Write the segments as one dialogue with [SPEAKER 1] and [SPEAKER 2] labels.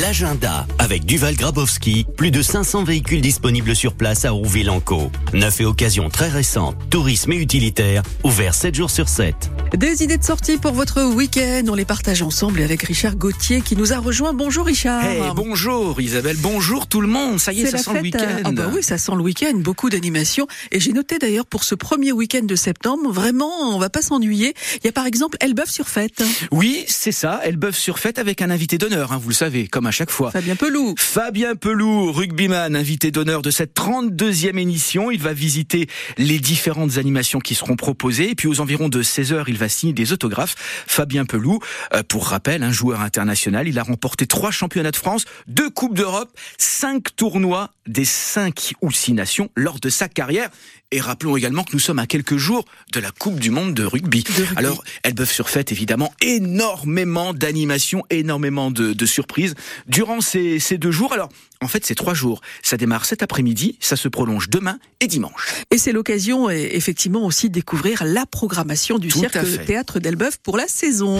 [SPEAKER 1] L'agenda avec Duval Grabowski, plus de 500 véhicules disponibles sur place à Rouville-en-Caux. Neuf et occasions très récentes, tourisme et utilitaire, ouvert 7 jours sur 7.
[SPEAKER 2] Des idées de sortie pour votre week-end, on les partage ensemble avec Richard Gauthier qui nous a rejoint. Bonjour Richard.
[SPEAKER 3] Hey, bonjour Isabelle, bonjour tout le monde. Ça y est, ça sent le week-end.
[SPEAKER 2] Ah bah oui, ça sent le week-end, beaucoup d'animations. Et j'ai noté d'ailleurs pour ce premier week-end de septembre, vraiment, on va pas s'ennuyer. Il y a par exemple Elbeuf sur fête.
[SPEAKER 3] Oui, c'est ça, Elbeuf sur fête avec un invité d'honneur, hein, vous le savez, comme à chaque fois.
[SPEAKER 2] Fabien Pelou.
[SPEAKER 3] Fabien Pelou, rugbyman, invité d'honneur de cette 32e émission. Il va visiter les différentes animations qui seront proposées. Et puis aux environs de 16h, il va signer des autographes. Fabien Pelou, euh, pour rappel, un joueur international. Il a remporté trois championnats de France, deux Coupes d'Europe, cinq tournois des cinq ou six nations lors de sa carrière. Et rappelons également que nous sommes à quelques jours de la Coupe du Monde de rugby.
[SPEAKER 2] De rugby.
[SPEAKER 3] Alors, Elbeuf sur fête, évidemment, énormément d'animations, énormément de, de surprises durant ces, ces deux jours. Alors, en fait, c'est trois jours. Ça démarre cet après-midi, ça se prolonge demain et dimanche.
[SPEAKER 2] Et c'est l'occasion, et effectivement, aussi de découvrir la programmation du
[SPEAKER 3] Tout à
[SPEAKER 2] cirque
[SPEAKER 3] fait.
[SPEAKER 2] théâtre d'Elbeuf pour la saison.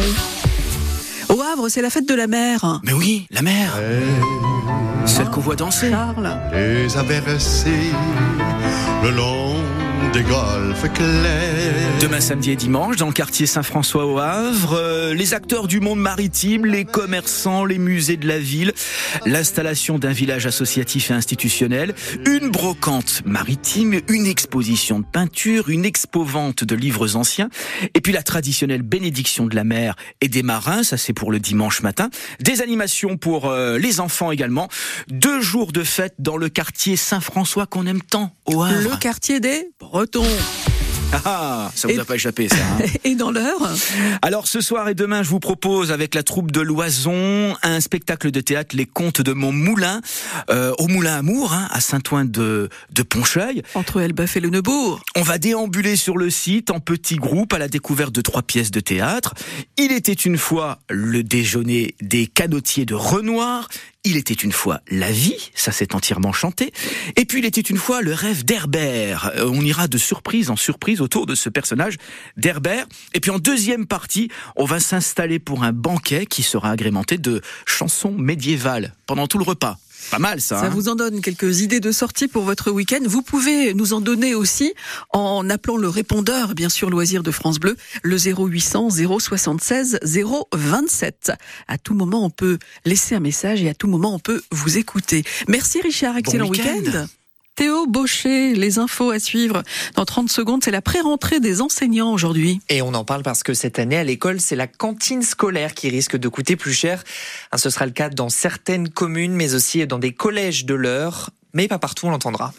[SPEAKER 2] Au Havre, c'est la fête de la mer.
[SPEAKER 3] Mais oui, la mer, celle qu'on voit danser.
[SPEAKER 2] Charles.
[SPEAKER 4] les a bercés le long des golfes clairs.
[SPEAKER 3] Demain samedi et dimanche, dans le quartier Saint-François au Havre, euh, les acteurs du monde maritime, les commerçants, les musées de la ville, l'installation d'un village associatif et institutionnel, une brocante maritime, une exposition de peinture, une expo-vente de livres anciens, et puis la traditionnelle bénédiction de la mer et des marins, ça c'est pour le dimanche matin, des animations pour euh, les enfants également, deux jours de fête dans le quartier Saint-François qu'on aime tant au Havre.
[SPEAKER 2] Le quartier des Bretons.
[SPEAKER 3] Ah, ah, ça vous
[SPEAKER 2] Et-
[SPEAKER 3] a pas échappé ça. hein
[SPEAKER 2] Et dans l'heure,
[SPEAKER 3] Alors ce soir et demain, je vous propose avec la troupe de Loison un spectacle de théâtre Les Contes de mon moulin euh, au Moulin Amour hein, à Saint-Ouen de, de Poncheuil.
[SPEAKER 2] entre Elbeuf et le Neubourg.
[SPEAKER 3] On va déambuler sur le site en petits groupes à la découverte de trois pièces de théâtre. Il était une fois le déjeuner des canotiers de Renoir. Il était une fois la vie, ça s'est entièrement chanté. Et puis il était une fois le rêve d'Herbert. Euh, on ira de surprise en surprise autour de ce personnage d'Herbert. Et puis en deuxième partie, on va s'installer pour un banquet qui sera agrémenté de chansons médiévales pendant tout le repas. Pas mal ça.
[SPEAKER 2] Ça
[SPEAKER 3] hein
[SPEAKER 2] vous en donne quelques idées de sortie pour votre week-end. Vous pouvez nous en donner aussi en appelant le répondeur, bien sûr, loisir de France Bleu, le 0800 076 027. À tout moment, on peut laisser un message et à tout moment, on peut vous écouter. Merci Richard, excellent
[SPEAKER 3] week-end.
[SPEAKER 2] week-end. Théo Baucher, les infos à suivre dans 30 secondes, c'est la pré-rentrée des enseignants aujourd'hui.
[SPEAKER 5] Et on en parle parce que cette année à l'école, c'est la cantine scolaire qui risque de coûter plus cher. Hein, Ce sera le cas dans certaines communes, mais aussi dans des collèges de l'heure, mais pas partout, on l'entendra.